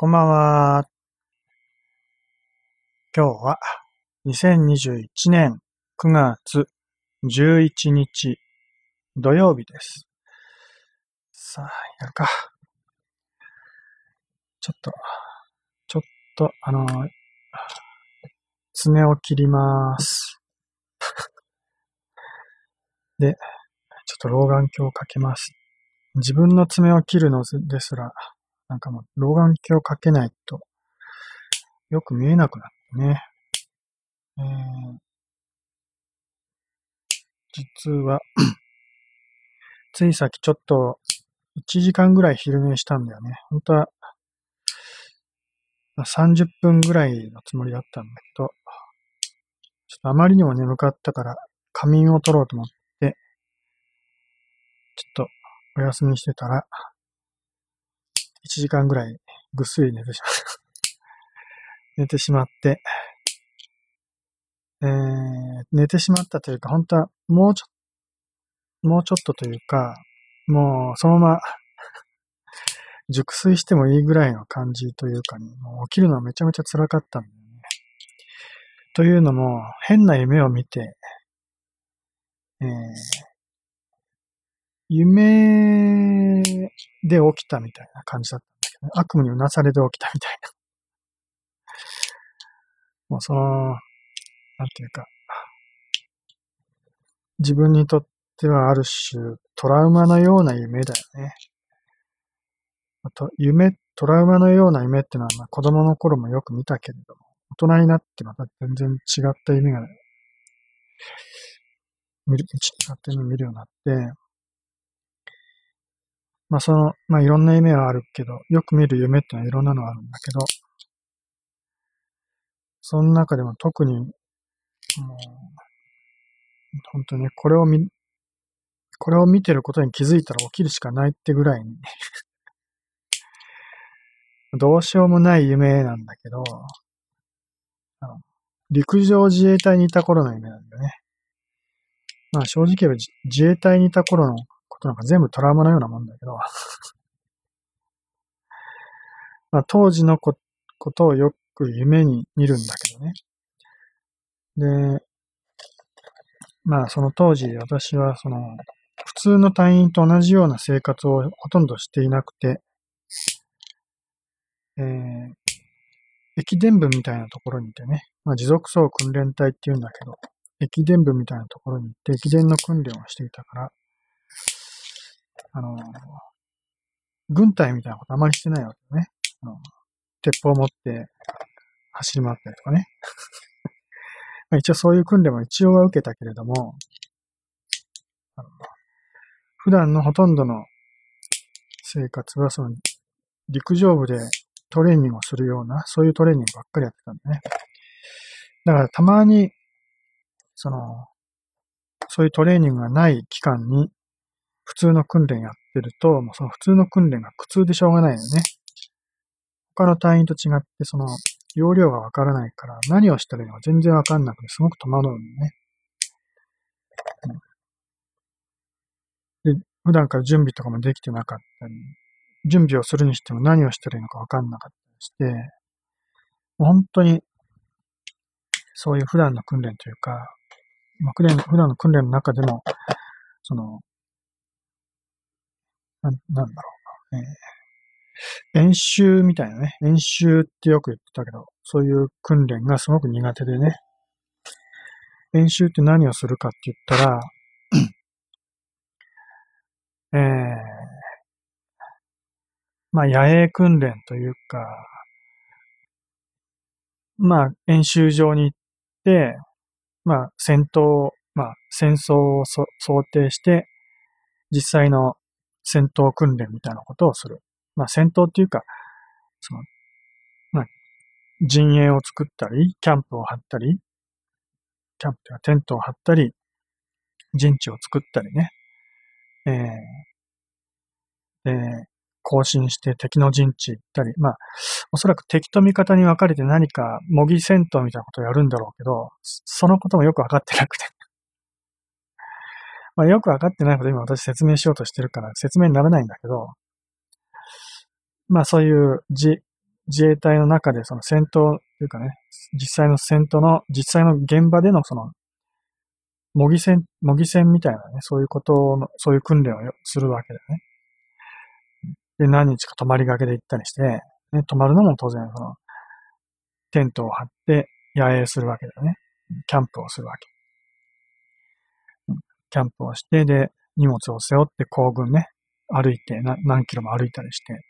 こんばんは。今日は2021年9月11日土曜日です。さあ、やるか。ちょっと、ちょっと、あの、爪を切ります。で、ちょっと老眼鏡をかけます。自分の爪を切るのですら、なんかもう老眼鏡をかけないとよく見えなくなってね。えー、実は、ついさっきちょっと1時間ぐらい昼寝したんだよね。本当は30分ぐらいのつもりだったんだけど、ちょっとあまりにも眠かったから仮眠を取ろうと思って、ちょっとお休みしてたら、1時間ぐらいぐっすり寝てしまった。寝てしまって、えー、寝てしまったというか、本当はもうちょ、もうちょっとというか、もうそのまま 熟睡してもいいぐらいの感じというかね、もう起きるのはめちゃめちゃ辛かったんだよね。というのも、変な夢を見て、えー、夢で起きたみたいな感じだったんだけど、ね、悪夢にうなされて起きたみたいな。もうその、なんていうか、自分にとってはある種トラウマのような夢だよね。と夢、トラウマのような夢ってのは、まあ、子供の頃もよく見たけれども、大人になってまた全然違った夢が、見る、違った夢見るようになって、まあその、まあいろんな夢はあるけど、よく見る夢ってのはいろんなのあるんだけど、その中でも特に、もう、本当にこれを見、これを見てることに気づいたら起きるしかないってぐらいに どうしようもない夢なんだけど、あの陸上自衛隊にいた頃の夢なんだよね。まあ正直言えば自衛隊にいた頃のことなんか全部トラウマのようなもんだけど、まあ当時のこことをよく夢に見るんだけどね。で、まあその当時私はその普通の隊員と同じような生活をほとんどしていなくて、えー、駅伝部みたいなところにいてね、まあ、持続走訓練隊っていうんだけど、駅伝部みたいなところに行って駅伝の訓練をしていたから、あの、軍隊みたいなことあまりしてないわけね。あの鉄砲を持って走り回ったりとかね。まあ一応そういう訓練も一応は受けたけれども、普段のほとんどの生活はその陸上部でトレーニングをするような、そういうトレーニングばっかりやってたんだね。だからたまに、その、そういうトレーニングがない期間に普通の訓練やってると、もうその普通の訓練が苦痛でしょうがないよね。他の隊員と違って、その、容量がわからないから、何をしたらいいのか全然わかんなくて、すごく戸惑うんだね。で、普段から準備とかもできてなかったり、準備をするにしても何をしたらいいのかわかんなかったりして、本当に、そういう普段の訓練というか、まあ、普段普段の訓練の中でも、その、ななんだろうな、えー、演習みたいなね、演習ってよく言ってたけど、そういう訓練がすごく苦手でね、演習って何をするかって言ったら、えー、まあ、野営訓練というか、まあ、演習場に行って、まあ、戦闘、まあ、戦争を想定して、実際の戦闘訓練みたいなことをする。まあ、戦闘っていうか、その、まあ、陣営を作ったり、キャンプを張ったり、キャンプというかテントを張ったり、陣地を作ったりね、えー、えー、更新して敵の陣地行ったり、まあ、おそらく敵と味方に分かれて何か模擬戦闘みたいなことをやるんだろうけど、そのこともよく分かってなくて。まあ、よく分かってないこと今私説明しようとしてるから説明にならないんだけど、まあそういうじ、自衛隊の中でその戦闘というかね、実際の戦闘の、実際の現場でのその、模擬戦、模擬戦みたいなね、そういうことの、そういう訓練をするわけだよね。で、何日か泊まりがけで行ったりして、ね、泊まるのも当然、その、テントを張って野営するわけだよね。キャンプをするわけ。キャンプをして、で、荷物を背負って行軍ね、歩いて、何キロも歩いたりして、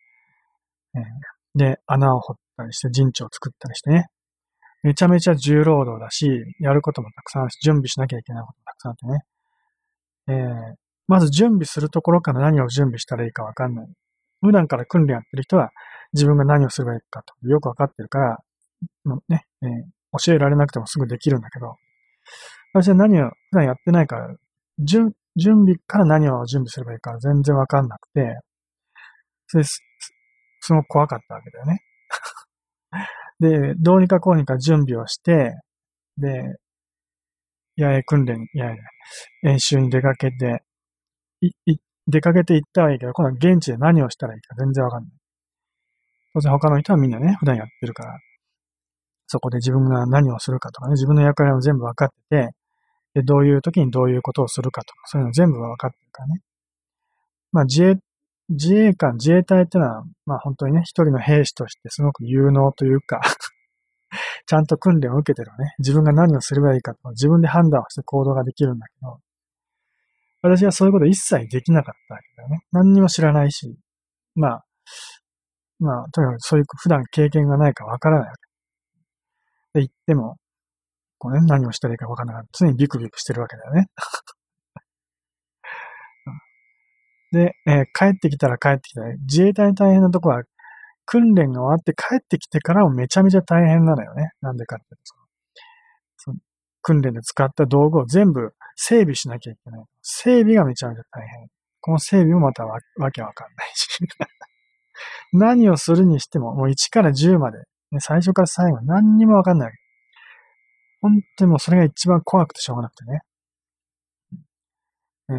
えー、で、穴を掘ったりして、陣地を作ったりしてね、めちゃめちゃ重労働だし、やることもたくさんあるし、準備しなきゃいけないこともたくさんあってね、えー、まず準備するところから何を準備したらいいかわかんない。普段から訓練やってる人は自分が何をすればいいかとよくわかってるから、ね、えー、教えられなくてもすぐできるんだけど、私は何を普段やってないから、準備から何を準備すればいいか全然わかんなくて、それす、すごく怖かったわけだよね。で、どうにかこうにか準備をして、で、野営訓練、野営、演習に出かけて、い、い、出かけて行ったはいいけど、今度は現地で何をしたらいいか全然わかんない。当然他の人はみんなね、普段やってるから、そこで自分が何をするかとかね、自分の役割も全部分かってて、で、どういう時にどういうことをするかとか、そういうの全部分かってるからね。まあ自衛、自衛官、自衛隊ってのは、まあ本当にね、一人の兵士としてすごく有能というか ちゃんと訓練を受けてるね、自分が何をすればいいかと自分で判断をして行動ができるんだけど、私はそういうこと一切できなかったわけだよね。何にも知らないし、まあ、まあ、とにかくそういう普段経験がないからわからないわけ。で、言っても、こうね、何をしたらいいかわからない。常にビクビクしてるわけだよね。で、えー、帰ってきたら帰ってきたら、自衛隊大変なとこは、訓練が終わって帰ってきてからもめちゃめちゃ大変なのよね。なんでかっていうと、その訓練で使った道具を全部整備しなきゃいけない。整備がめちゃめちゃ大変。この整備もまたわわけわかんないし。何をするにしても、もう1から10まで、ね、最初から最後何にもわかんない。本当にもうそれが一番怖くてしょうがなくてね。えー、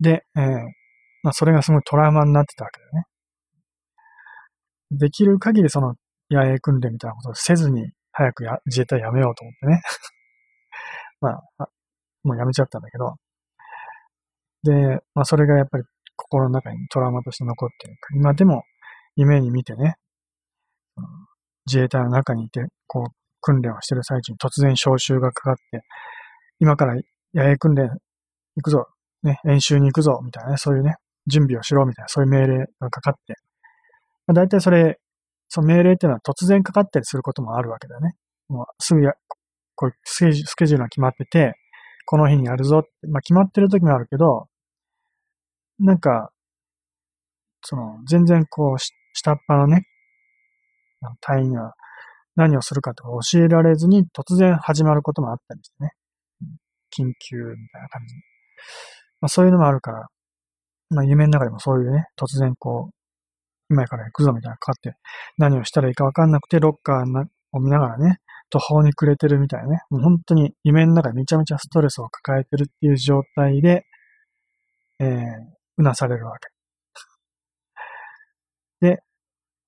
で、えー、まあそれがすごいトラウマになってたわけだよね。できる限りその野営訓練みたいなことをせずに早くや自衛隊やめようと思ってね。まあ、もうやめちゃったんだけど。で、まあそれがやっぱり心の中にトラウマとして残ってる今でも夢に見てね、自衛隊の中にいて、こう、訓練をしてる最中に突然招集がかかって、今から野営訓練行くぞ、ね、演習に行くぞ、みたいなね、そういうね、準備をしろ、みたいな、そういう命令がかかって、まあ、大体それ、その命令っていうのは突然かかったりすることもあるわけだよね。もうすぐや、こうスケジュールが決まってて、この日にやるぞって、まあ決まってる時もあるけど、なんか、その、全然こう、下っ端のね、隊員には何をするかとか教えられずに突然始まることもあったりしてね。緊急みたいな感じ。まあそういうのもあるから、まあ夢の中でもそういうね、突然こう、今から行くぞみたいなかかって、何をしたらいいかわかんなくて、ロッカーを見ながらね、途方に暮れてるみたいなね、もう本当に夢の中でめちゃめちゃストレスを抱えてるっていう状態で、えー、うなされるわけ。で、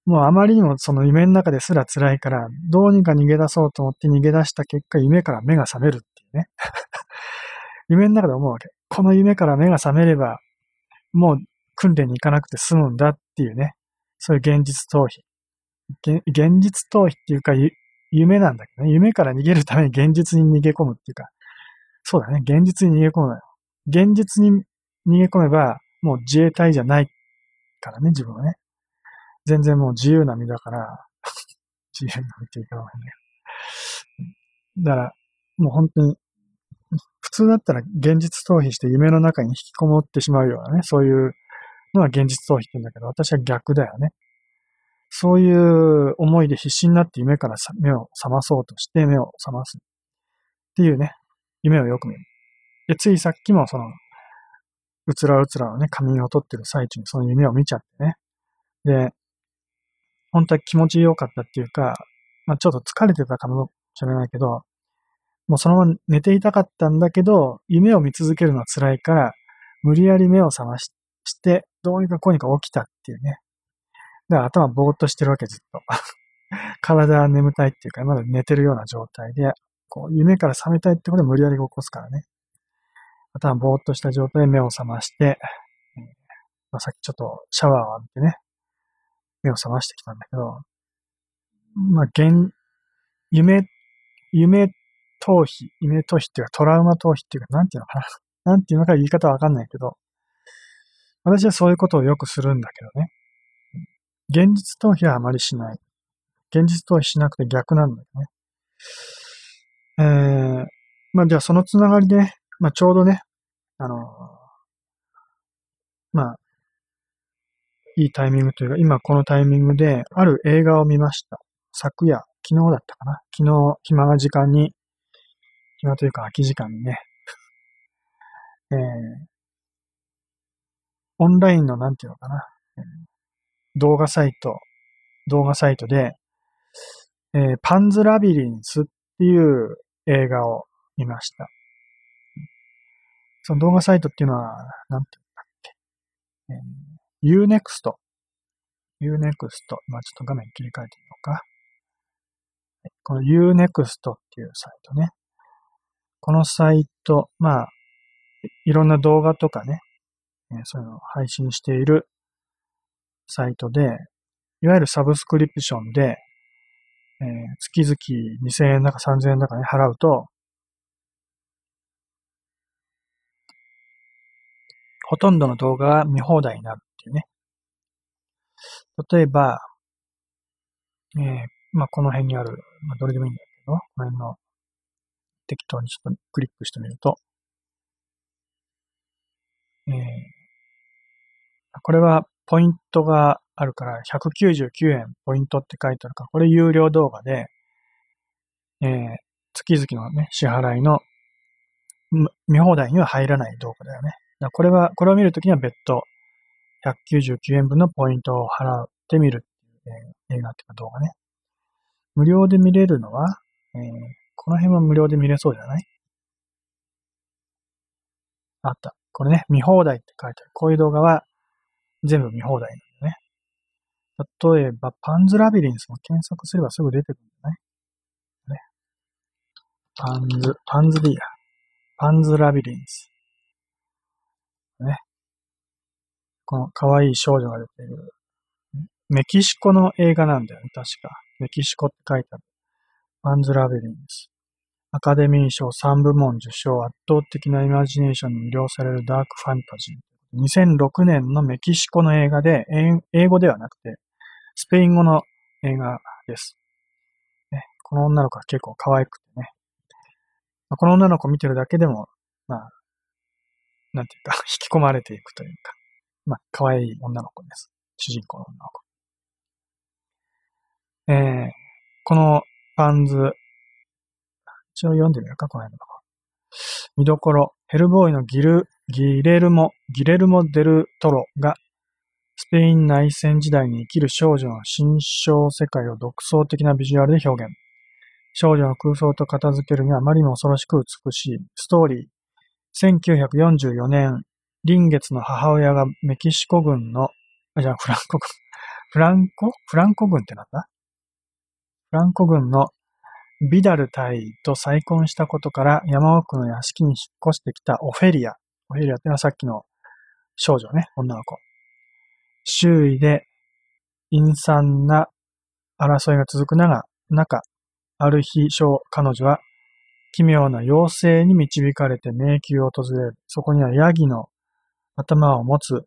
もうあまりにもその夢の中ですら辛いから、どうにか逃げ出そうと思って逃げ出した結果、夢から目が覚めるっていうね。夢の中で思うわけ。この夢から目が覚めれば、もう訓練に行かなくて済むんだっていうね。そういう現実逃避。現実逃避っていうか、夢なんだけどね。夢から逃げるために現実に逃げ込むっていうか、そうだね。現実に逃げ込むのよ。現実に逃げ込めば、もう自衛隊じゃないからね、自分はね。全然もう自由な身だから、自由な身っていうか、だから、もう本当に、普通だったら現実逃避して夢の中に引きこもってしまうようなね、そういうのは現実逃避って言うんだけど、私は逆だよね。そういう思いで必死になって夢から目を覚まそうとして目を覚ます。っていうね、夢をよく見る。で、ついさっきもその、うつらうつらのね、仮眠を取ってる最中にその夢を見ちゃってね。で、本当は気持ちよかったっていうか、まあ、ちょっと疲れてたかもしれないけど、もうそのまま寝ていたかったんだけど、夢を見続けるのは辛いから、無理やり目を覚まして、どうにかこうにか起きたっていうね。で、頭ぼーっとしてるわけ、ずっと。体は眠たいっていうか、まだ寝てるような状態で、こう、夢から覚めたいってことで無理やり起こすからね。頭ぼーっとした状態で目を覚まして、まあ、さっきちょっとシャワーを浴びてね、目を覚ましてきたんだけど、まあ、現、夢、夢逃避、夢逃避っていうかトラウマ逃避っていうか、なんていうのかな。なんていうのか言い方わかんないけど、私はそういうことをよくするんだけどね。現実逃避はあまりしない。現実逃避しなくて逆なんだよね。えー、まあじゃあそのつながりで、まあちょうどね、あの、まあ、いいタイミングというか、今このタイミングで、ある映画を見ました。昨夜、昨日だったかな。昨日、暇な時間に、暇というか空き時間にね、えー、オンラインのなんていうのかな、動画サイト、動画サイトで、えー、パンズラビリンスっていう映画を見ました。その動画サイトっていうのは、なんていう。Unext。Unext。まあちょっと画面切り替えてみようか。この Unext っていうサイトね。このサイト、まあ、いろんな動画とかね、そういうのを配信しているサイトで、いわゆるサブスクリプションで、えー、月々2000円だか3000円だかね、払うと、ほとんどの動画が見放題になるていうね。例えば、えー、まあ、この辺にある、まあ、どれでもいいんだけど、この辺の適当にちょっとクリックしてみると、えー、これはポイントがあるから199円ポイントって書いてあるから、これ有料動画で、えー、月々のね、支払いの見放題には入らない動画だよね。これは、これを見るときには別途199円分のポイントを払ってみるっていう、えー、映画っていうか動画ね。無料で見れるのは、えー、この辺は無料で見れそうじゃない？あった。これね、見放題って書いてある。こういう動画は全部見放題なんだね。例えば、パンズラビリンスも検索すればすぐ出てくるんだね。ねパンズ、パンズでいいや。パンズラビリンス。ね。この可愛い少女が出ている。メキシコの映画なんだよね、確か。メキシコって書いてある。パンズラビリンス。アカデミー賞3部門受賞、圧倒的なイマジネーションに魅了されるダークファンタジー。2006年のメキシコの映画で、英語ではなくて、スペイン語の映画です。ね、この女の子は結構可愛くてね。この女の子見てるだけでも、まあ、なんていうか、引き込まれていくというか、まあ、可愛い女の子です。主人公の女の子。えー、このパンズ、一応読んでみようか、この辺の。見どころ、ヘルボーイのギル、ギレルモ、ギレルモ・デルトロが、スペイン内戦時代に生きる少女の新象世界を独創的なビジュアルで表現。少女の空想と片付けるにはあまりにも恐ろしく美しい。ストーリー。1944年、臨月の母親がメキシコ軍の、あ、じゃあフランコ軍。フランコ？フランコ軍ってなんだ？フランコ軍のビダル隊と再婚したことから山奥の屋敷に引っ越してきたオフェリア。オフェリアってのはさっきの少女ね、女の子。周囲で陰惨な争いが続く中、中ある日、彼女は奇妙な妖精に導かれて迷宮を訪れる。そこにはヤギの頭を持つ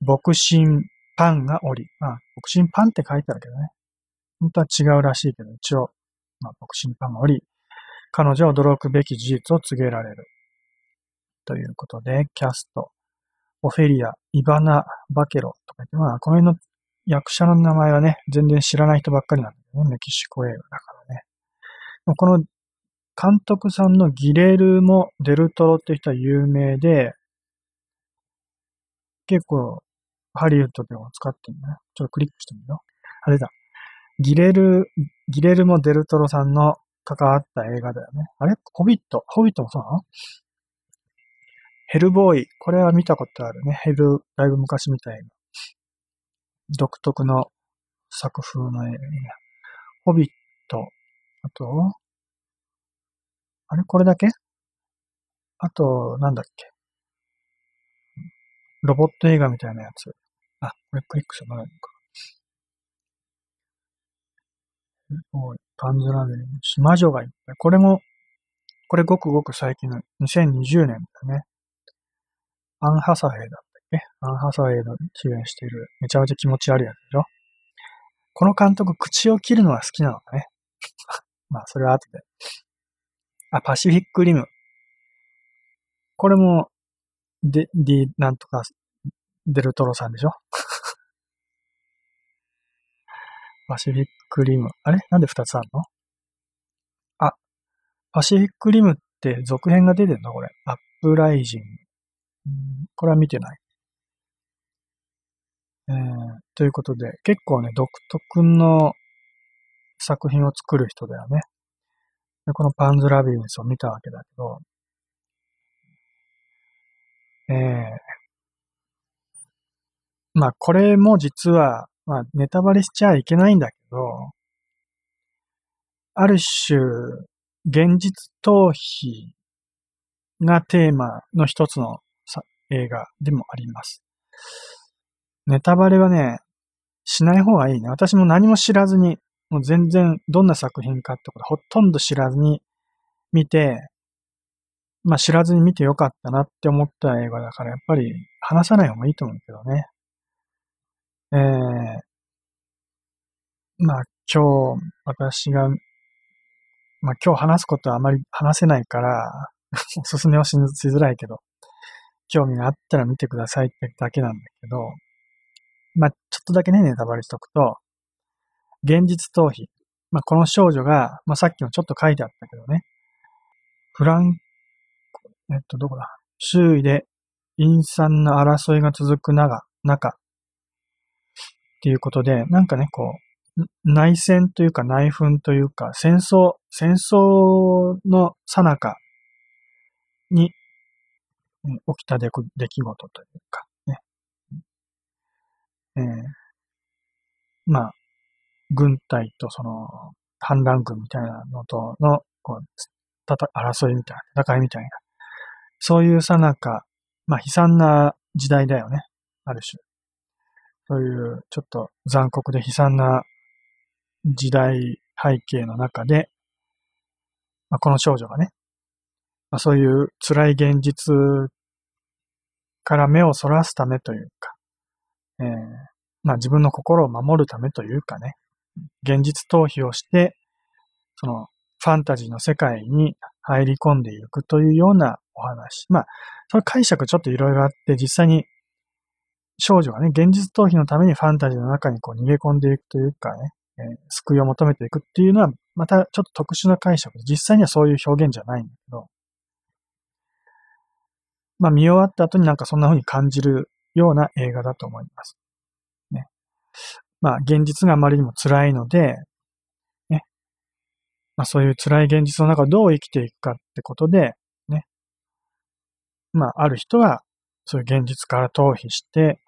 牧神パンがおり、まあ、牧神パンって書いてあるけどね。本当は違うらしいけど、一応まあ、牧審判がおり、彼女は驚くべき事実を告げられる。ということで、キャスト、オフェリア、イバナ・バケロとか言って、まあ、この辺の役者の名前はね、全然知らない人ばっかりなんだよね。メキシコ映画だからね。この監督さんのギレルモ・デルトロって人は有名で、結構ハリウッドでも使ってるね。ちょっとクリックしてみよう。あれだ。ギレル、ギレルモ・デルトロさんの関わった映画だよね。あれ？ホビット？ホビットもそうなの？ヘルボーイ。これは見たことあるね。ヘル、だいぶ昔みたいな。独特の作風の映画。ホビット。あと、あれ？これだけ？あと、なんだっけ？ロボット映画みたいなやつ。あ、これクリックしてもらえるのか。おい、パンズラベル。魔女がいっぱい。これも、これごくごく最近の2020年だね。アン・ハサウェイだったっけ？アン・ハサウェイの主演しているめちゃめちゃ気持ち悪いやつでしょ？この監督、口を切るのは好きなのかね？まあ、それは後で。あ、パシフィックリム。これも、で、D なんとか、デルトロさんでしょ？パシフィックリム。あれ？なんで二つあるの？あ、パシフィックリムって続編が出てんの？これ。アップライジング。これは見てない。えー、ということで、結構ね、独特の作品を作る人だよね。でこのパンズラビリンスを見たわけだけど、えー、まあこれも実は、まあネタバレしちゃいけないんだけど、ある種、現実逃避がテーマの一つの映画でもあります。ネタバレはね、しない方がいいね。私も何も知らずに、もう全然どんな作品かってことほとんど知らずに見て、まあ知らずに見てよかったなって思った映画だから、やっぱり話さない方がいいと思うけどね。えー、まあ今日私が、まあ今日話すことはあまり話せないから、おすすめはしづらいけど、興味があったら見てくださいってだけなんだけど、まあ、ちょっとだけね、ネタバレしとくと、現実逃避。まあ、この少女が、まあ、さっきもちょっと書いてあったけどね、フラン、えっと、どこだ？周囲で陰惨な争いが続く中、中、っていうことで、なんかね、こう、内戦というか内紛というか、戦争、戦争の最中に起きた出来事というか、ね。えー、まあ、軍隊とその、反乱軍みたいなのとの、こう、たた、争いみたいな、戦いみたいな。そういうさなか、まあ悲惨な時代だよね。ある種。そういう、ちょっと残酷で悲惨な時代背景の中で、まあ、この少女がね、まあ、そういう辛い現実から目をそらすためというか、えー、まあ自分の心を守るためというかね、現実逃避をして、そのファンタジーの世界に入り込んでいくというようなお話。まあ、その解釈ちょっといろいろあって、実際に少女がね、現実逃避のためにファンタジーの中にこう逃げ込んでいくというかね、えー、救いを求めていくっていうのは、またちょっと特殊な解釈で、実際にはそういう表現じゃないんだけど、まあ見終わった後になんかそんな風に感じるような映画だと思います。ね。まあ現実があまりにも辛いので、まあそういう辛い現実の中どう生きていくかってことで、ね。まあある人はそういう現実から逃避して、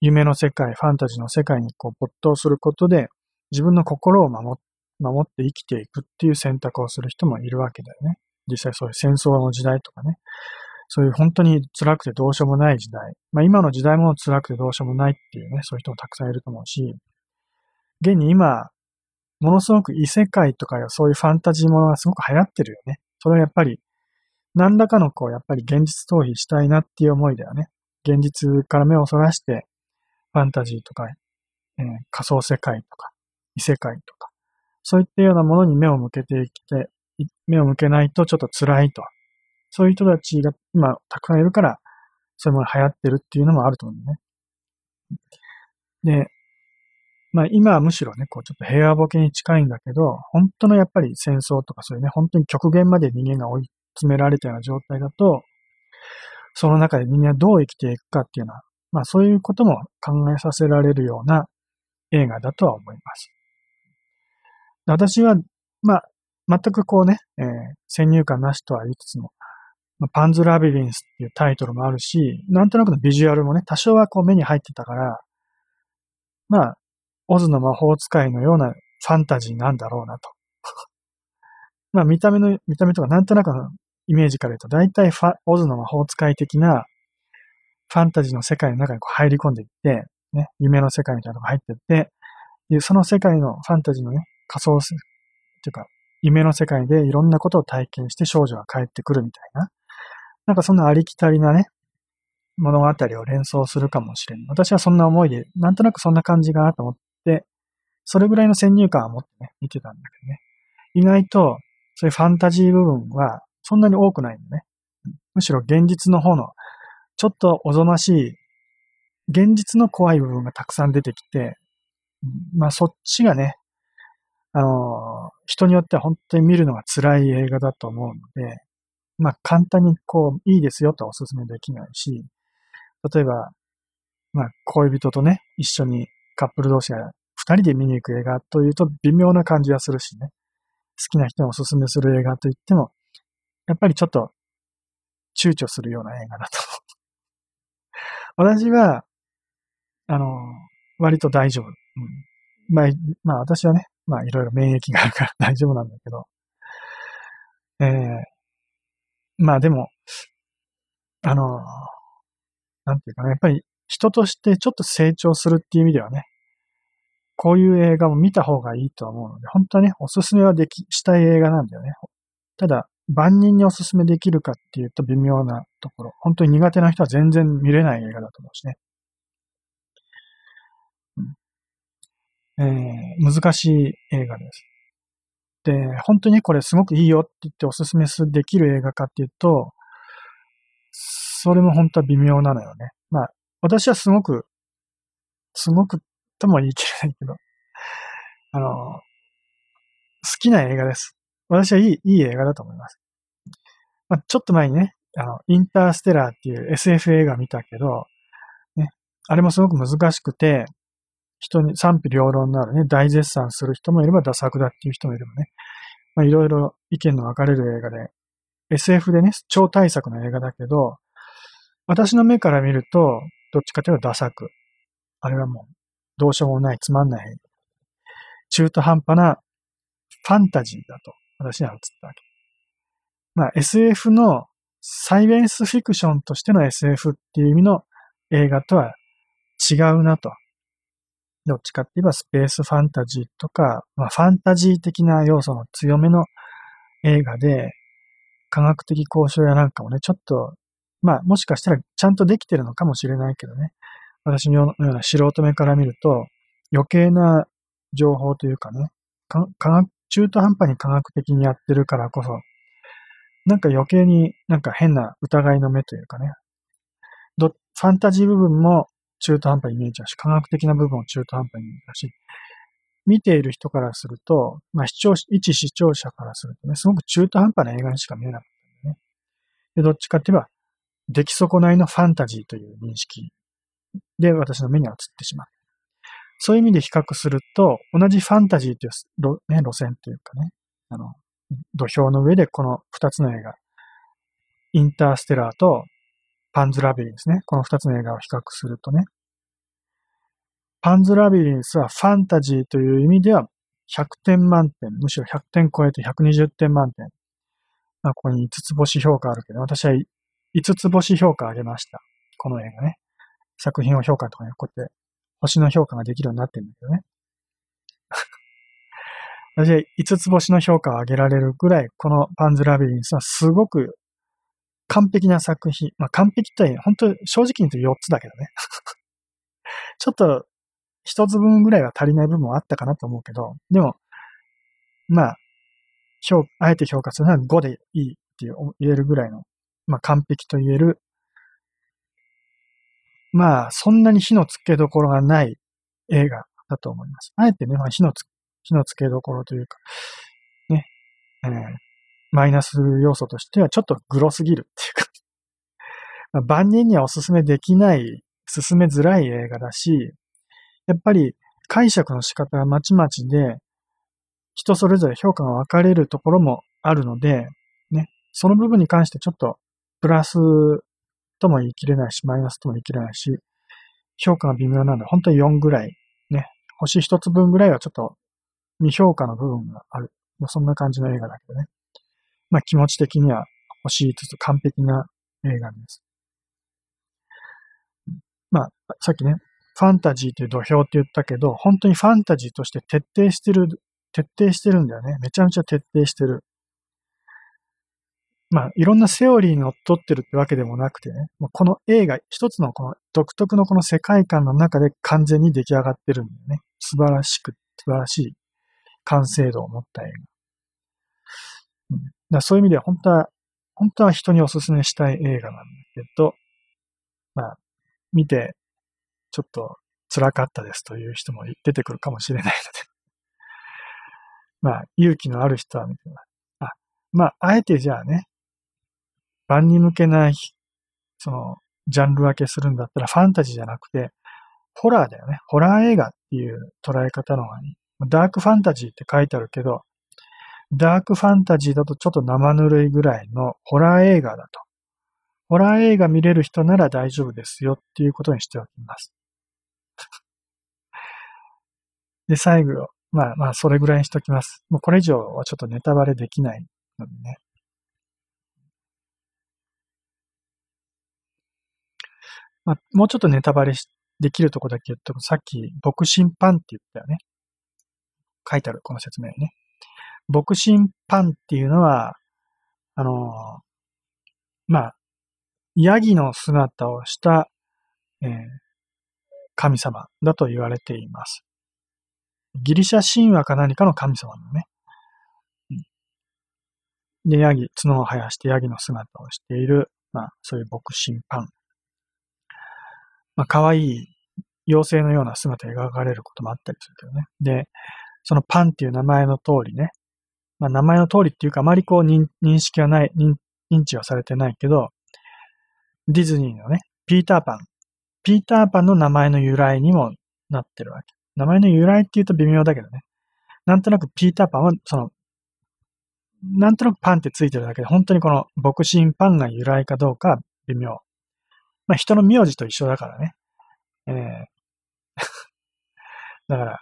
夢の世界、ファンタジーの世界にこう没頭することで、自分の心を守守って生きていくっていう選択をする人もいるわけだよね。実際そういう戦争の時代とかね。そういう本当に辛くてどうしようもない時代。まあ今の時代も辛くてどうしようもないっていうね、そういう人もたくさんいると思うし、現に今、ものすごく異世界とかそういうファンタジーものがすごく流行ってるよね。それはやっぱり、何らかのこう、やっぱり現実逃避したいなっていう思いだよね。現実から目をそらして、ファンタジーとか、えー、仮想世界とか、異世界とか、そういったようなものに目を向けてきて、目を向けないとちょっと辛いとそういう人たちが今たくさんいるから、そういうものが流行ってるっていうのもあると思うね。で、まあ今はむしろね、こうちょっと平和ボケに近いんだけど、本当のやっぱり戦争とかそういうね、本当に極限まで人間が追い詰められたような状態だと、その中で人間はどう生きていくかっていうのは、まあそういうことも考えさせられるような映画だとは思います。私は、まあ、全くこうね、えー、先入観なしとは言いつつも、まあ、パンズラビリンスっていうタイトルもあるし、なんとなくのビジュアルもね、多少はこう目に入ってたから、まあ、オズの魔法使いのようなファンタジーなんだろうなと。まあ見た目の、見た目とかなんとなくのイメージから言うと、大体ファオズの魔法使い的なファンタジーの世界の中にこう入り込んでいって、ね、夢の世界みたいなのが入っていって、で、その世界のファンタジーのね、仮想す、っていうか、夢の世界でいろんなことを体験して少女が帰ってくるみたいな。なんかそんなありきたりなね、物語を連想するかもしれない。私はそんな思いで、なんとなくそんな感じかなと思って、それぐらいの先入観を持ってね、見てたんだけどね。意外と、そういうファンタジー部分はそんなに多くないんだね。むしろ現実の方の、ちょっとおぞましい、現実の怖い部分がたくさん出てきて、まあそっちがね、あの、人によっては本当に見るのが辛い映画だと思うので、まあ簡単にこう、いいですよとはお勧めできないし、例えば、まあ恋人とね、一緒にカップル同士が人で見に行く映画というと微妙な感じはするしね。好きな人にお勧めする映画といっても、やっぱりちょっと躊躇するような映画だと思う。私は、あの、割と大丈夫。うん、まあ、まあ私はね、まあいろいろ免疫があるから大丈夫なんだけど、えー、まあでも、あの、なんていうかね、やっぱり人としてちょっと成長するっていう意味ではね、こういう映画も見た方がいいと思うので、本当はね、おすすめはでき、したい映画なんだよね。ただ、万人におすすめできるかっていうと微妙なところ。本当に苦手な人は全然見れない映画だと思うしね。うん、えー、難しい映画です。で、本当にこれすごくいいよって言っておすすめできる映画かっていうと、それも本当は微妙なのよね。まあ、私はすごく、すごくとも言い切れないけど、あの、好きな映画です。私はいい、いい映画だと思います。まあ、ちょっと前にね、あの、インターステラーっていう SF 映画見たけど、ね、あれもすごく難しくて、人に賛否両論のあるね、大絶賛する人もいれば、ダ作だっていう人もいればね、まあ、いろいろ意見の分かれる映画で、SF でね、超大作の映画だけど、私の目から見ると、どっちかというとダ作。あれはもう、どうしようもない、つまんない、中途半端なファンタジーだと、私には映ったわけ。まあ、SF のサイエンスフィクションとしての SF っていう意味の映画とは違うなと。どっちかって言えばスペースファンタジーとか、まあ、ファンタジー的な要素の強めの映画で、科学的交渉やなんかもね、ちょっと、まあ、もしかしたらちゃんとできてるのかもしれないけどね、私のような素人目から見ると、余計な情報というかね、科学、中途半端に科学的にやってるからこそ、なんか余計になんか変な疑いの目というかね、どファンタジー部分も中途半端に見えちゃうし、科学的な部分も中途半端に見えちゃうし、見ている人からすると、まあ視聴、一視聴者からするとね、すごく中途半端な映画にしか見えなかったんだよね。で、どっちかって言えば、出来損ないのファンタジーという認識で私の目には映ってしまう。そういう意味で比較すると、同じファンタジーという路,、ね、路線というかね、あの、土俵の上でこの二つの映画、インターステラーとパンズラビリンスね。この二つの映画を比較するとね。パンズラビリンスはファンタジーという意味では100点満点、むしろ100点超えて120点満点。まあ、ここに5つ星評価あるけど、私は5つ星評価あげました。この映画ね。作品を評価とかね、こうやって星の評価ができるようになってるんだけどね。私は5つ星の評価を上げられるぐらい、このパンズラビリンスはすごく完璧な作品。まあ完璧って本当正直に言うと4つだけどね。ちょっと一つ分ぐらいは足りない部分はあったかなと思うけど、でも、まあ、評、あえて評価するのは5でいいって言えるぐらいの、まあ完璧と言える、まあそんなに火のつけどころがない映画だと思います。あえてね、まあ火のつ、火のつけどころというか、ね、えー、マイナス要素としてはちょっとグロすぎるっていうか まあ、万人にはおすすめできない、進めづらい映画だし、やっぱり解釈の仕方がまちまちで、人それぞれ評価が分かれるところもあるので、ね、その部分に関してちょっとプラスとも言い切れないし、マイナスとも言い切れないし、評価が微妙なので、本当に4ぐらいね、星一つ分ぐらいはちょっと未評価の部分がある。そんな感じの映画だけどね。まあ気持ち的には星5つ完璧な映画です。まあ、さっきね、ファンタジーという土俵って言ったけど、本当にファンタジーとして徹底してる、徹底してるんだよね。めちゃめちゃ徹底してる。まあ、いろんなセオリーにのっとってるってわけでもなくてね、この映画、一つのこの独特のこの世界観の中で完全に出来上がってるんだよね。素晴らしく、素晴らしい完成度を持った映画。うん、だそういう意味では本当は、本当は人にお勧めしたい映画なんだけど、まあ、見て、ちょっと辛かったですという人も出てくるかもしれないので まあ、勇気のある人は見てあ、まあ、あえてじゃあね、万人向けな、その、ジャンル分けするんだったらファンタジーじゃなくて、ホラーだよね。ホラー映画っていう捉え方の方がいい。ダークファンタジーって書いてあるけど、ダークファンタジーだとちょっと生ぬるいぐらいのホラー映画だと。ホラー映画見れる人なら大丈夫ですよっていうことにしておきます。で、最後、まあまあ、それぐらいにしておきます。もうこれ以上はちょっとネタバレできないのでね。まあ、もうちょっとネタバレできるとこだけ言っとくさっき、牧神パンって言ったよね。書いてある、この説明ね。牧神パンっていうのは、あの、まあ、ヤギの姿をした、えー、神様だと言われています。ギリシャ神話か何かの神様のね。で、ヤギ、角を生やしてヤギの姿をしている、まあ、そういう牧神パンまあ、可愛い妖精のような姿が描かれることもあったりするけどね。で、そのパンっていう名前の通りね、まあ、名前の通りっていうか、あまりこう認識はない、認知はされてないけど、ディズニーのね、ピーターパン。ピーターパンの名前の由来にもなってるわけ。名前の由来って言うと微妙だけどね。なんとなくピーターパンは、その、なんとなくパンってついてるだけで、本当にこの牧神パンが由来かどうか微妙。まあ人の名字と一緒だからね。えー、だから、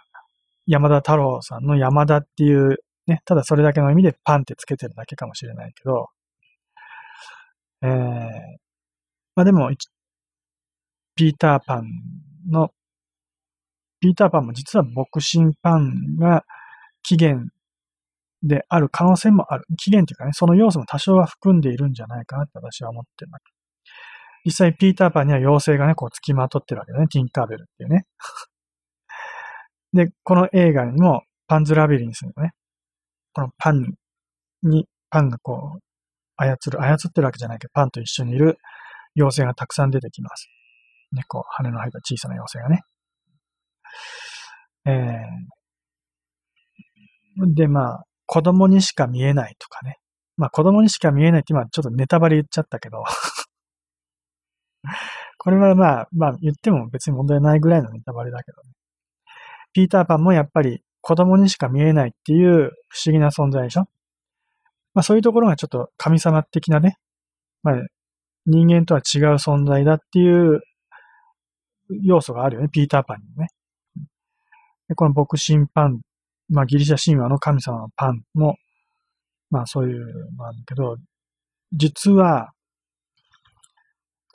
山田太郎さんの山田っていう、ね、ただそれだけの意味でパンってつけてるだけかもしれないけど、えー、まあでも、ピーターパンの、ピーターパンも実は牧神パンが起源である可能性もある。起源というかね、その要素も多少は含んでいるんじゃないかなって私は思ってるわけ。実際ピーターパンには妖精がね、こう付きまとってるわけだね。ティンカーベルっていうね。で、この映画にもパンズラビリンスのね、このパンに、パンがこう、操る、操ってるわけじゃないけど、パンと一緒にいる妖精がたくさん出てきます。ね、こう、羽の生えた小さな妖精がね。えー、で、まあ、子供にしか見えないとかね。まあ、子供にしか見えないって今ちょっとネタバレ言っちゃったけど これはまあ、まあ言っても別に問題ないぐらいのネタバレだけどね。ピーターパンもやっぱり子供にしか見えないっていう不思議な存在でしょ？まあそういうところがちょっと神様的なね、まあ人間とは違う存在だっていう要素があるよね、ピーターパンにね。でこの牧神パン、まあギリシャ神話の神様のパンも、まあそういうのなんだけど、実は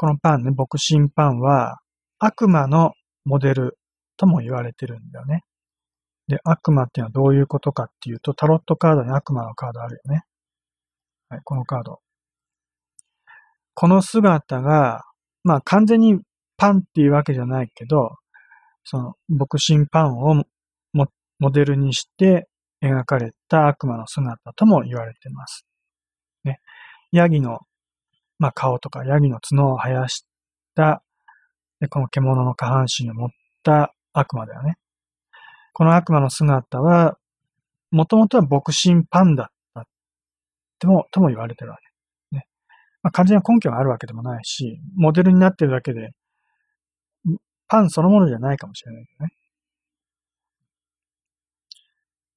このパンね、牧神パンは悪魔のモデルとも言われてるんだよね。で、悪魔っていうのはどういうことかっていうと、タロットカードに悪魔のカードあるよね。はい、このカード。この姿が、まあ完全にパンっていうわけじゃないけど、その牧神パンをモデルにして描かれた悪魔の姿とも言われてます。ね。ヤギのまあ、顔とかヤギの角を生やした、でこの獣の下半身を持った悪魔だよね。この悪魔の姿は、もともとは牧神パンだったとも、とも言われてるわけ。ね。まあ、完全な根拠があるわけでもないし、モデルになってるだけで、パンそのものじゃないかもしれないけどね。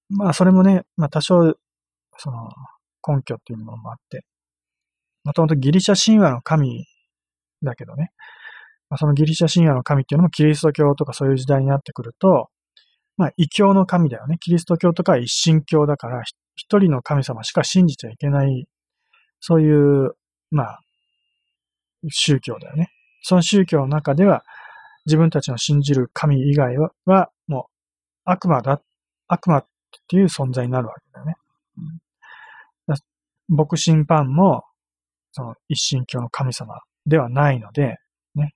まあ、それもね、まあ、多少、その、根拠っていうものもあって、もともとギリシャ神話の神だけどね、まあ、そのギリシャ神話の神っていうのもキリスト教とかそういう時代になってくると、まあ、異教の神だよね。キリスト教とか一神教だから、一人の神様しか信じちゃいけない、そういう、まあ、宗教だよね。その宗教の中では、自分たちの信じる神以外は、はもう悪魔だ、悪魔っていう存在になるわけだよね。うん、牧神パンも、その一神教の神様ではないので、ね、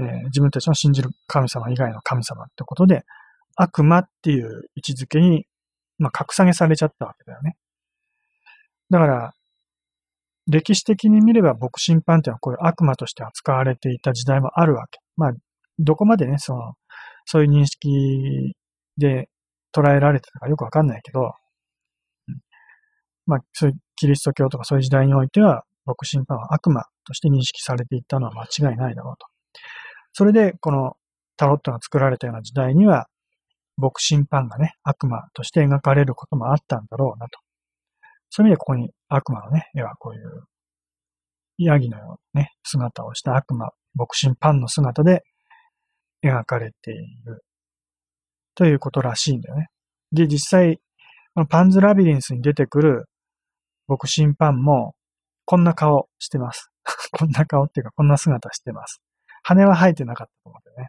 えー、自分たちの信じる神様以外の神様ってことで、悪魔っていう位置づけに、まあ、格下げされちゃったわけだよね。だから、歴史的に見れば牧神パンっていうのはこういう悪魔として扱われていた時代もあるわけ。まあ、どこまでね、その、そういう認識で捉えられてたかよくわかんないけど、まあ、そういうキリスト教とかそういう時代においては、牧神パンは悪魔として認識されていったのは間違いないだろうと。それで、このタロットが作られたような時代には、牧神パンがね、悪魔として描かれることもあったんだろうなと。そういう意味でここに悪魔のね、絵はこういう、ヤギのようなね、姿をした悪魔、牧神パンの姿で描かれている。ということらしいんだよね。で、実際、このパンズラビリンスに出てくる牧神パンも、こんな顔してます。こんな顔っていうか、こんな姿してます。羽は生えてなかったと思うんだよね。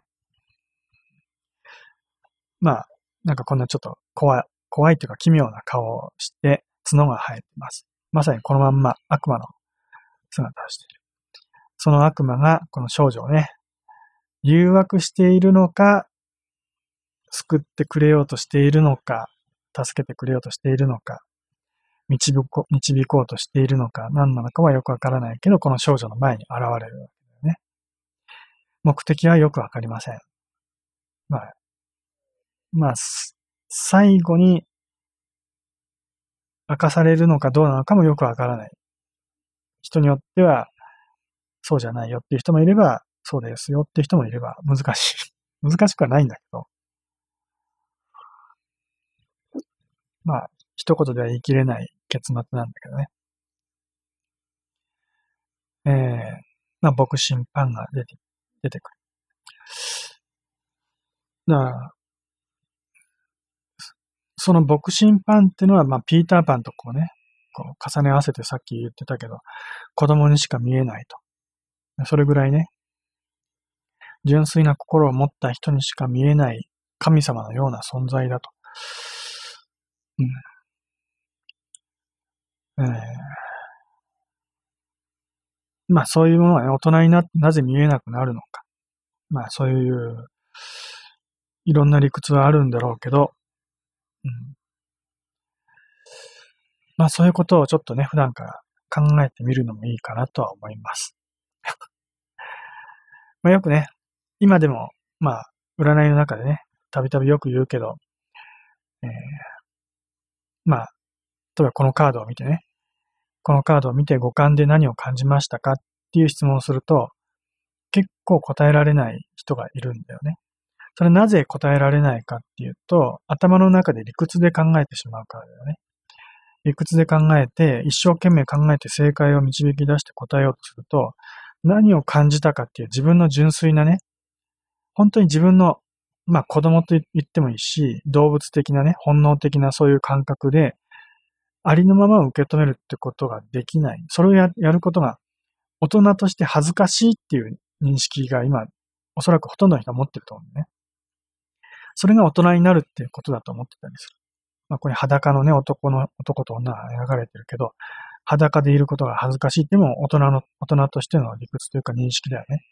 まあ、なんかこんなちょっと怖い、怖いというか奇妙な顔をして、角が生えてます。まさにこのまんま悪魔の姿をしている。その悪魔がこの少女をね、誘惑しているのか、救ってくれようとしているのか、助けてくれようとしているのか、導こ導こうとしているのか、何なのかはよくわからないけど、この少女の前に現れるわけだよね。目的はよくわかりません。まあ、まあ、最後に明かされるのかどうなのかもよくわからない。人によっては、そうじゃないよっていう人もいれば、そうですよっていう人もいれば、難しい。難しくはないんだけど。まあ、一言では言い切れない結末なんだけどね。えー、まあ、僕審判が出て、出てくる。だから、その牧神パンっていうのは、まあ、ピーターパンとこうね、こう重ね合わせてさっき言ってたけど、子供にしか見えないと。それぐらいね、純粋な心を持った人にしか見えない神様のような存在だと。うん。えー、まあそういうものがね、大人になってなぜ見えなくなるのか。まあそういう、いろんな理屈はあるんだろうけど、うん。まあそういうことをちょっとね、普段から考えてみるのもいいかなとは思います。まあよくね、今でも、まあ、占いの中でね、たびたびよく言うけど、えー、まあ、例えばこのカードを見てね、このカードを見て五感で何を感じましたかっていう質問をすると、結構答えられない人がいるんだよね。それなぜ答えられないかっていうと、頭の中で理屈で考えてしまうからだよね。理屈で考えて、一生懸命考えて正解を導き出して答えようとすると、何を感じたかっていう自分の純粋なね、本当に自分の、まあ子供と言ってもいいし、動物的なね、本能的なそういう感覚で、ありのままを受け止めるってことができない。それをやることが、大人として恥ずかしいっていう認識が今、おそらくほとんどの人は持ってると思うんね。それが大人になるっていうことだと思ってたりする。まあ、これ裸のね、男の、男と女が描かれてるけど、裸でいることが恥ずかしいっても大人の、大人としての理屈というか認識だよね。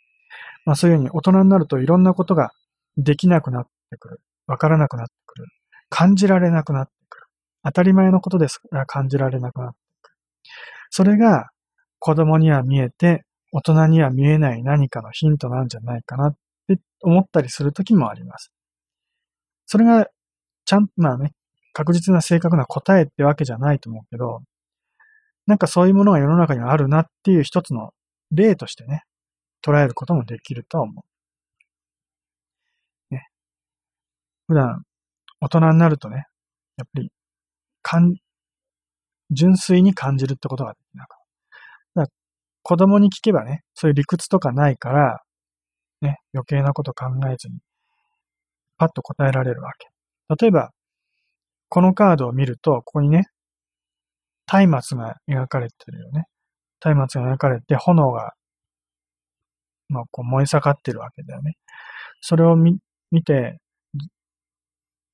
まあそういうふうに大人になるといろんなことができなくなってくる。わからなくなってくる。感じられなくなって。当たり前のことですが感じられなくなってく。それが子供には見えて、大人には見えない何かのヒントなんじゃないかなって思ったりするときもあります。それが、ちゃん、まあね、確実な正確な答えってわけじゃないと思うけど、なんかそういうものが世の中にはあるなっていう一つの例としてね、捉えることもできると思う。ね。普段、大人になるとね、やっぱり、かん、純粋に感じるってことができなかった。だ子供に聞けばね、そういう理屈とかないから、ね、余計なこと考えずに、パッと答えられるわけ。例えば、このカードを見ると、ここにね、松明が描かれてるよね。松明が描かれて、炎が、まあ、こう燃え盛ってるわけだよね。それを見見て、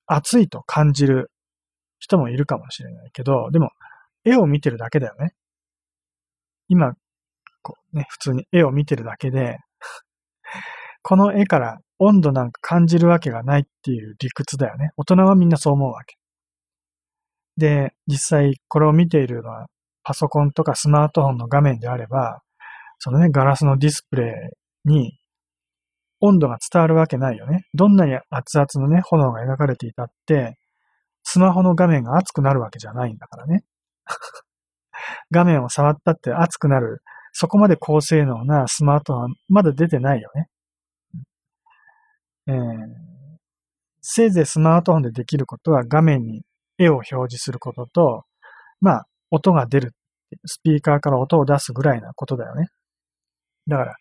熱いと感じる人もいるかもしれないけど、でも、絵を見てるだけだよね。今、こうね、普通に絵を見てるだけで、この絵から温度なんか感じるわけがないっていう理屈だよね。大人はみんなそう思うわけ。で、実際これを見ているのはパソコンとかスマートフォンの画面であれば、そのね、ガラスのディスプレイに温度が伝わるわけないよね。どんなに熱々のね、炎が描かれていたって、スマホの画面が熱くなるわけじゃないんだからね。画面を触ったって熱くなる、そこまで高性能なスマートフォンはまだ出てないよね。えー、せいぜいスマートフォンでできることは画面に絵を表示することと、まあ、音が出る。スピーカーから音を出すぐらいなことだよね。だから、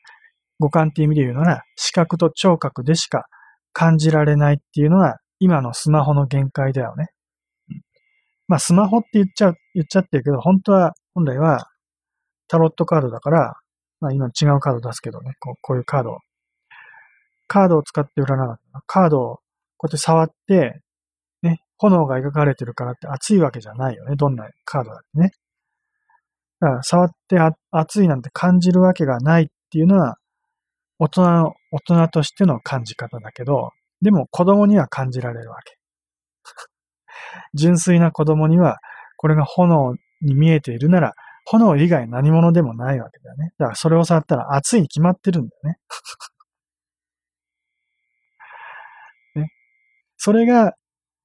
五感っていう意味で言うなら、視覚と聴覚でしか感じられないっていうのが、今のスマホの限界だよね。まあ、スマホって言っちゃう、言っちゃってるけど、本当は、本来は、タロットカードだから、まあ今違うカード出すけどね、こうこういうカードカードを使って占わなかった。カードをこうやって触って、ね、炎が描かれてるからって熱いわけじゃないよね。どんなカードだってね。だから触って熱いなんて感じるわけがないっていうのは、大人の、大人としての感じ方だけど、でも子供には感じられるわけ。純粋な子供には、これが炎に見えているなら、炎以外何者でもないわけだよね。だからそれを触ったら熱いに決まってるんだよね。ねそれが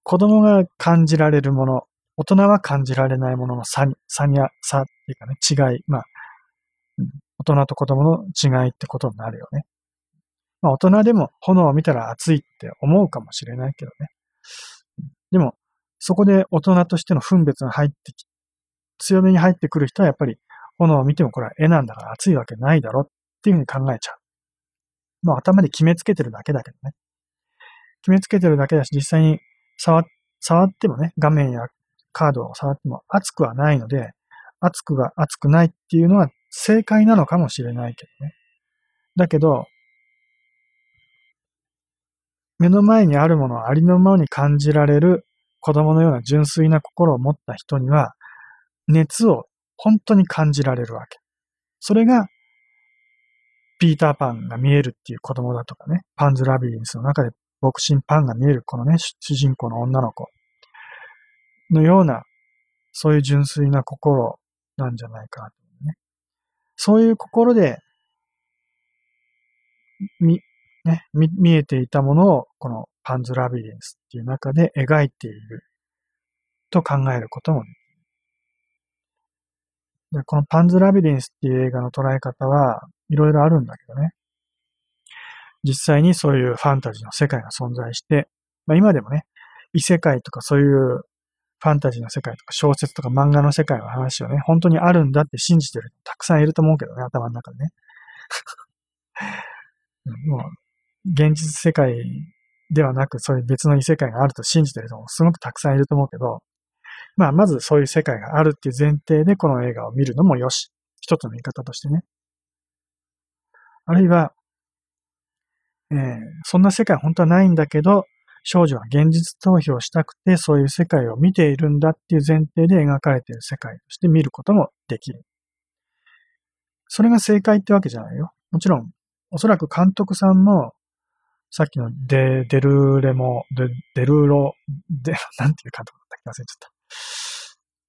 子供が感じられるもの、大人は感じられないものの差に、差に、差っていうかね、違い、まあ、うん大人と子供の違いってことになるよね。まあ大人でも炎を見たら熱いって思うかもしれないけどね。でも、そこで大人としての分別が入ってき、強めに入ってくる人はやっぱり炎を見てもこれは絵なんだから熱いわけないだろっていうふうに考えちゃう。まあ頭で決めつけてるだけだけどね。決めつけてるだけだし、実際に触、触ってもね、画面やカードを触っても熱くはないので、熱くが熱くないっていうのは正解なのかもしれないけどね。だけど、目の前にあるものをありのままに感じられる子供のような純粋な心を持った人には、熱を本当に感じられるわけ。それが、ピーターパンが見えるっていう子供だとかね、パンズラビリンスの中で牧師パンが見えるこのね、主人公の女の子のような、そういう純粋な心なんじゃないかな、ね。そういう心で、み、ね、見、見えていたものを、このパンズラビリンスっていう中で描いていると考えることもできる。でこのパンズラビリンスっていう映画の捉え方はいろいろあるんだけどね。実際にそういうファンタジーの世界が存在して、まあ、今でもね、異世界とかそういうファンタジーの世界とか小説とか漫画の世界の話をね、本当にあるんだって信じてるたくさんいると思うけどね、頭の中でね。もう、現実世界ではなく、そういう別の異世界があると信じてる人もすごくたくさんいると思うけど、まあ、まずそういう世界があるっていう前提でこの映画を見るのもよし。一つの見方としてね。あるいは、えー、そんな世界本当はないんだけど、少女は現実逃避をしたくて、そういう世界を見ているんだっていう前提で描かれている世界として見ることもできる。それが正解ってわけじゃないよ。もちろん、おそらく監督さんも、さっきのデ、デルーレモ、デ、デルロ、デ、なんていう監督だったっけ忘れちゃった。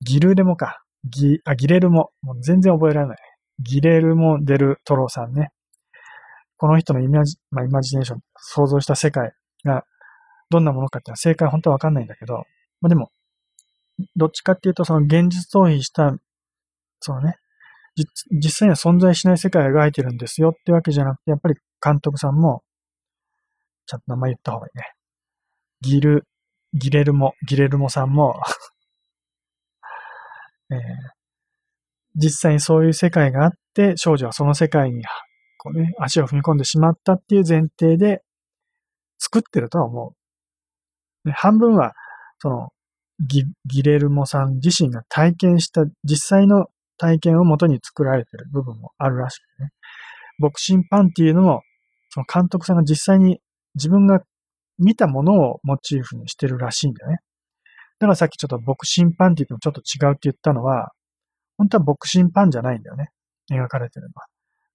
ギルーレモか。ギ、あ、ギレルモ。もう全然覚えられない。ギレルモ・デルトロさんね。この人のイマジ,、まあ、イマジネーション、想像した世界がどんなものかっていうのは正解は本当はわかんないんだけど、まあ、でも、どっちかっていうとその現実逃避した、そのね、実際には存在しない世界を描いてるんですよってわけじゃなくて、やっぱり監督さんも、ちゃんと名前言った方がいいね。ギル、ギレルモ、ギレルモさんも えー、実際にそういう世界があって、少女はその世界にこうね、足を踏み込んでしまったっていう前提で作ってるとは思う。で半分は、そのギ、ギレルモさん自身が体験した実際の体験をもとに作られてる部分もあるらしくね。ボクシンパンっていうのも、その監督さんが実際に自分が見たものをモチーフにしてるらしいんだよね。だからさっきちょっとボクシンパンって言ってもちょっと違うって言ったのは、本当はボクシンパンじゃないんだよね。描かれてるのは。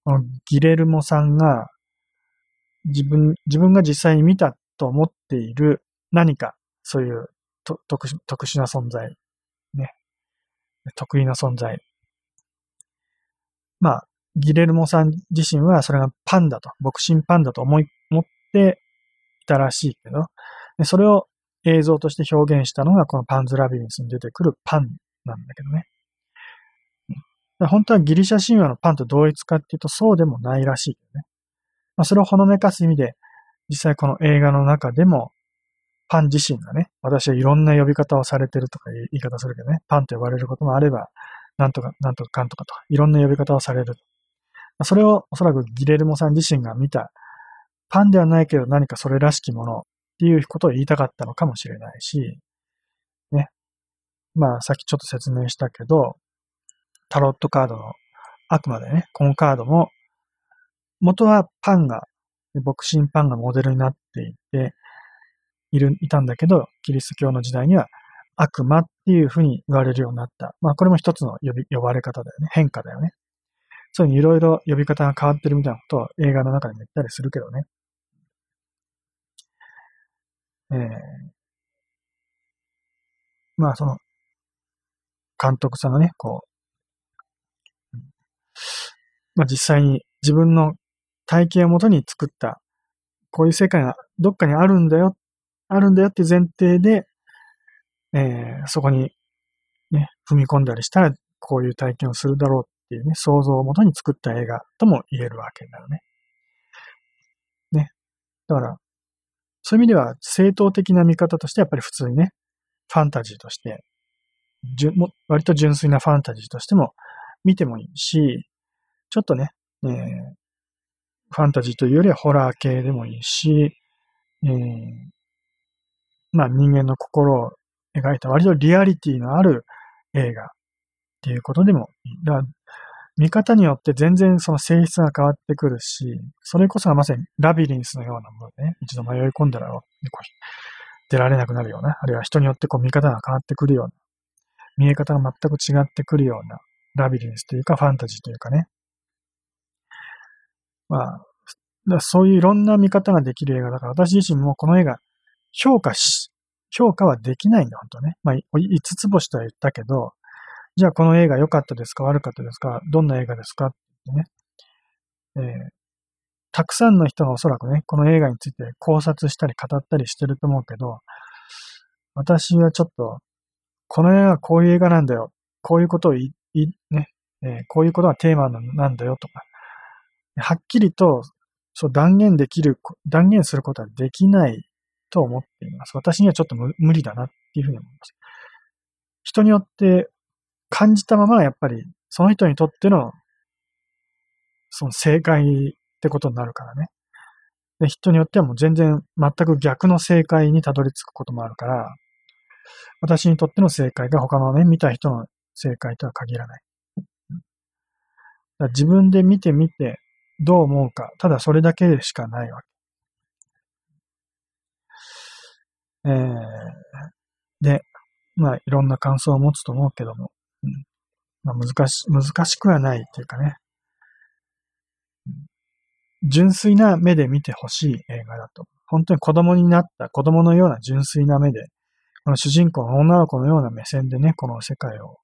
このギレルモさんが自分、自分が実際に見たと思っている何か、そういう特特殊な存在、ね。得意な存在。まあ、ギレルモさん自身はそれがパンだと、ボクシンパンだと思い、思ってたらしいけど、それを映像として表現したのがこのパンズラビリンスに出てくるパンなんだけどね。本当はギリシャ神話のパンと同一かっていうとそうでもないらしいけどね。まあ、それをほのめかす意味で、実際この映画の中でも、パン自身がね、私はいろんな呼び方をされてるとか言い方するけどね、パンと呼ばれることもあれば、なんとか、なんとかかんとかと、いろんな呼び方をされる。それをおそらくギレルモさん自身が見た、パンではないけど何かそれらしきものっていうことを言いたかったのかもしれないし、ね。まあ、さっきちょっと説明したけど、タロットカードの、あくまでね、このカードも、元はパンが、ボクシンパンがモデルになっていて、いる、いたんだけど、キリスト教の時代には悪魔っていうふうに言われるようになった。まあこれも一つの呼び、呼ばれ方だよね。変化だよね。そういういろいろ呼び方が変わってるみたいなことを映画の中でも言ったりするけどね。えー、まあその、監督さんがね、こう、まあ実際に自分の体験をもとに作った、こういう世界がどっかにあるんだよ、あるんだよって前提で、えー、そこにね、踏み込んだりしたら、こういう体験をするだろうっていうね、想像をもとに作った映画とも言えるわけだよね。ね。だから、そういう意味では正当的な見方としてやっぱり普通にね、ファンタジーとして、割と純粋なファンタジーとしても見てもいいし、ちょっとね、えー、ファンタジーというよりはホラー系でもいいし、えー、まあ人間の心を描いた割とリアリティのある映画っていうことでもいい。だ見方によって全然その性質が変わってくるし、それこそがまさにラビリンスのようなものね、一度迷い込んだら出られなくなるような、あるいは人によってこう見方が変わってくるような、見え方が全く違ってくるようなラビリンスというかファンタジーというかね。まあ、だそういういろんな見方ができる映画だから、私自身もこの映画評価し、評価はできないんだ、本当ね。まあ、5つ星とは言ったけど、じゃあこの映画良かったですか？悪かったですか？どんな映画ですか？ってね。えー、たくさんの人がおそらくね、この映画について考察したり語ったりしてると思うけど、私はちょっと、この映画はこういう映画なんだよ。こういうことをい、い、ね、えー、こういうことがテーマなんだよとか、はっきりとそう断言できる、断言することはできないと思っています。私にはちょっと無理だなっていうふうに思います。人によって感じたままやっぱりその人にとってのその正解ってことになるからね。で人によってはもう全然全く逆の正解にたどり着くこともあるから、私にとっての正解が他のね、見た人の正解とは限らない。自分で見てみてどう思うか、ただそれだけしかないわけ。えー、で、まあいろんな感想を持つと思うけども、まあ、難し、難しくはないっていうかね、純粋な目で見てほしい映画だと。本当に子供になった子供のような純粋な目で、この主人公の女の子のような目線でね、この世界を、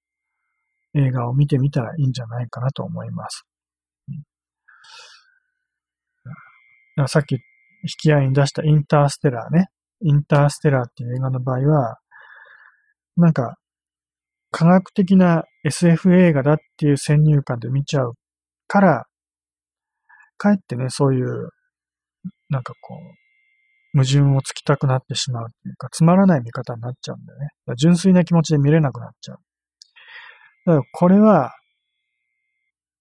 映画を見てみたらいいんじゃないかなと思います。うん、さっき引き合いに出したインターステラーね。インターステラーっていう映画の場合は、なんか科学的な SF 映画だっていう先入観で見ちゃうから、かえってね、そういう、なんかこう、矛盾をつきたくなってしまうっていうか、つまらない見方になっちゃうんだよね。純粋な気持ちで見れなくなっちゃう。だからこれは、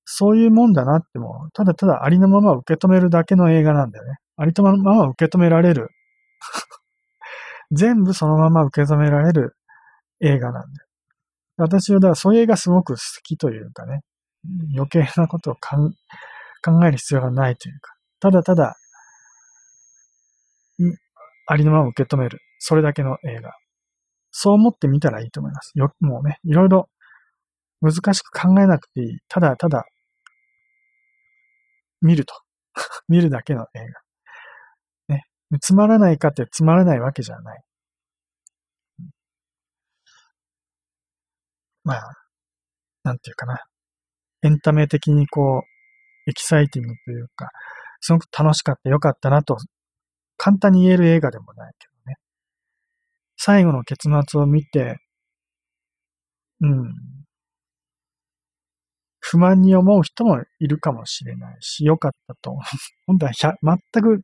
そういうもんだなっても、ただただありのまま受け止めるだけの映画なんだよね。ありとまま受け止められる 全部そのまま受け止められる映画なんで。私はだからそういう映画すごく好きというかね、余計なことを考える必要がないというか、ただただ、ありのまま受け止める。それだけの映画。そう思ってみたらいいと思います。よ、もうね、いろいろ難しく考えなくていい。ただただ、見ると。見るだけの映画。ね。つまらないかってつまらないわけじゃない。まあ、なんていうかな。エンタメ的にこう、エキサイティングというか、すごく楽しかった、良かったなと、簡単に言える映画でもないけどね。最後の結末を見て、うん、不満に思う人もいるかもしれないし、良かったと。本当は全く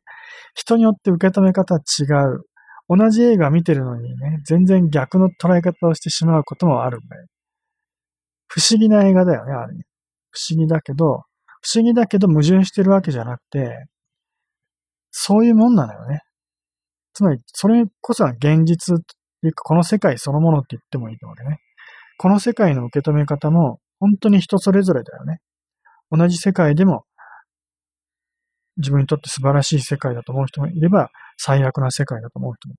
人によって受け止め方は違う。同じ映画見てるのにね、全然逆の捉え方をしてしまうこともあるんだよ。不思議な映画だよね、あれ。不思議だけど、不思議だけど矛盾してるわけじゃなくて、そういうもんなのよね。つまり、それこそが現実っていうか、この世界そのものって言ってもいいわけどね。この世界の受け止め方も、本当に人それぞれだよね。同じ世界でも、自分にとって素晴らしい世界だと思う人もいれば、最悪な世界だと思う人も。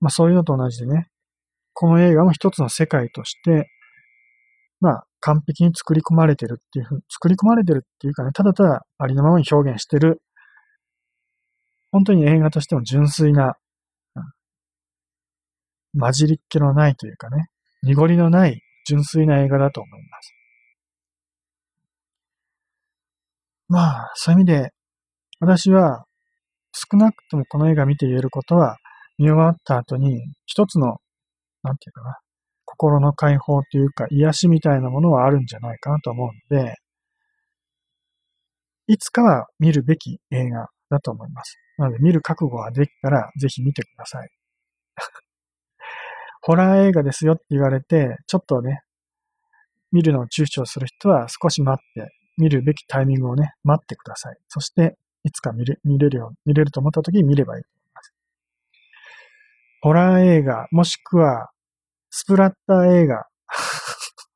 まあそういうのと同じでね、この映画も一つの世界として、まあ完璧に作り込まれてるっていうふうに、作り込まれてるっていうかね、ただただありのままに表現してる、本当に映画としても純粋な、混じりっ気のないというかね、濁りのない純粋な映画だと思います。まあ、そういう意味で、私は少なくともこの映画見て言えることは、見終わった後に一つの、なんていうかな、心の解放というか癒しみたいなものはあるんじゃないかなと思うので、いつかは見るべき映画だと思います。なので見る覚悟ができたらぜひ見てください。ホラー映画ですよって言われて、ちょっとね、見るのを躊躇する人は少し待って、見るべきタイミングをね、待ってください。そして、いつか見れ見れるよ、見れると思った時に見ればいいと思います。ホラー映画、もしくは、スプラッター映画。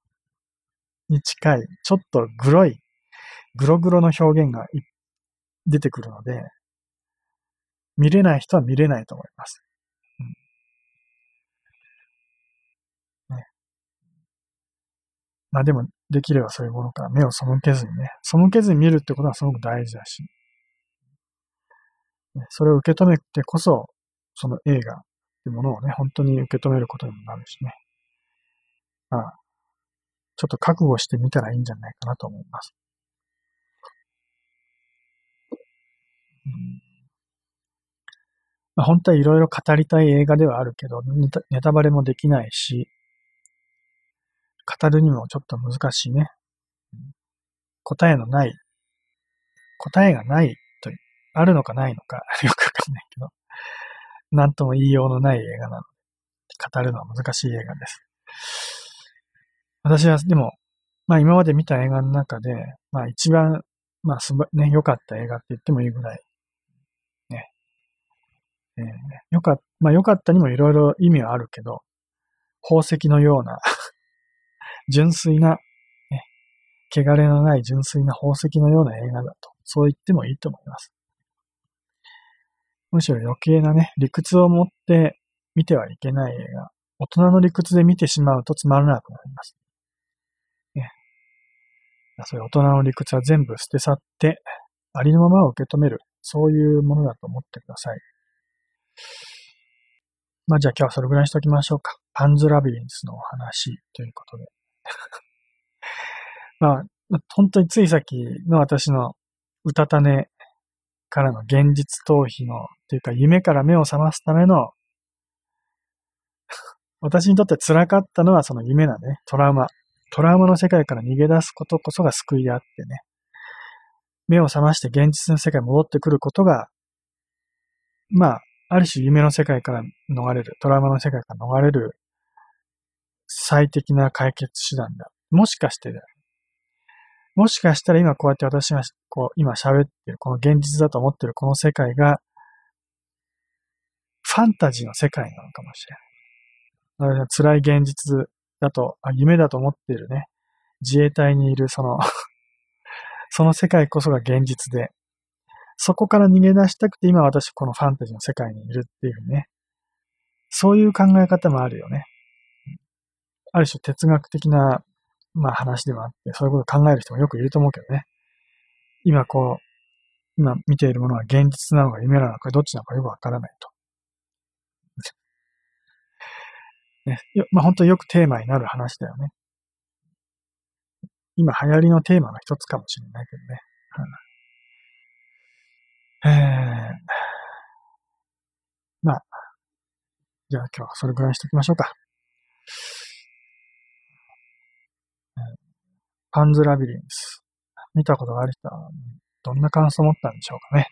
に近い、ちょっとグロい、グログロの表現が出てくるので、見れない人は見れないと思います。うん。ね。まあでも、できればそういうものから目を背けずにね、背けずに見るってことはすごく大事だし、それを受け止めてこそ、その映画いうものをね、本当に受け止めることにもなるしね。まあ、ちょっと覚悟してみたらいいんじゃないかなと思います。うんまあ、本当はいろいろ語りたい映画ではあるけど、ネタバレもできないし、語るにもちょっと難しいね。答えのない、答えがないと、あるのかないのか よくわかんないけど、なんとも言いようのない映画なので、語るのは難しい映画です。私はでも、まあ今まで見た映画の中で、まあ一番、まあすば、ね、良かった映画って言ってもいいぐらい、ね。えー、よか、まあ良かったにもいろいろ意味はあるけど、宝石のような 純粋な、ね、汚れのない純粋な宝石のような映画だと、そう言ってもいいと思います。むしろ余計なね、理屈を持って見てはいけない映画。大人の理屈で見てしまうとつまらなくなります。ね。そういう大人の理屈は全部捨て去って、ありのままを受け止める。そういうものだと思ってください。まあじゃあ今日はそれぐらいにしときましょうか。パンズラビリンスのお話ということで。まあ、本当についさっきの私の歌種からの現実逃避の、というか夢から目を覚ますための、私にとって辛かったのはその夢なね、トラウマ。トラウマの世界から逃げ出すことこそが救いであってね。目を覚まして現実の世界に戻ってくることが、まあ、ある種夢の世界から逃れる、トラウマの世界から逃れる最適な解決手段だ。もしかしてだよ。もしかしたら今こうやって私がこう今喋ってるこの現実だと思ってるこの世界がファンタジーの世界なのかもしれない。辛い現実だと、あ夢だと思っているね、自衛隊にいるその その世界こそが現実で、そこから逃げ出したくて今私このファンタジーの世界にいるっていうね、そういう考え方もあるよね。ある種哲学的な、まあ話でもあって、そういうことを考える人もよくいると思うけどね。今こう、今見ているものは現実なのか夢なのかどっちなのかよくわからないと。ね、まあ本当によくテーマになる話だよね。今流行りのテーマの一つかもしれないけどね。えー、まあ、じゃあ今日はそれぐらいにしておきましょうか。パンズラビリンス。見たことがある人は、どんな感想を持ったんでしょうかね。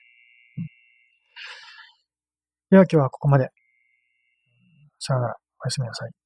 では今日はここまで。さよなら。おやすみなさい。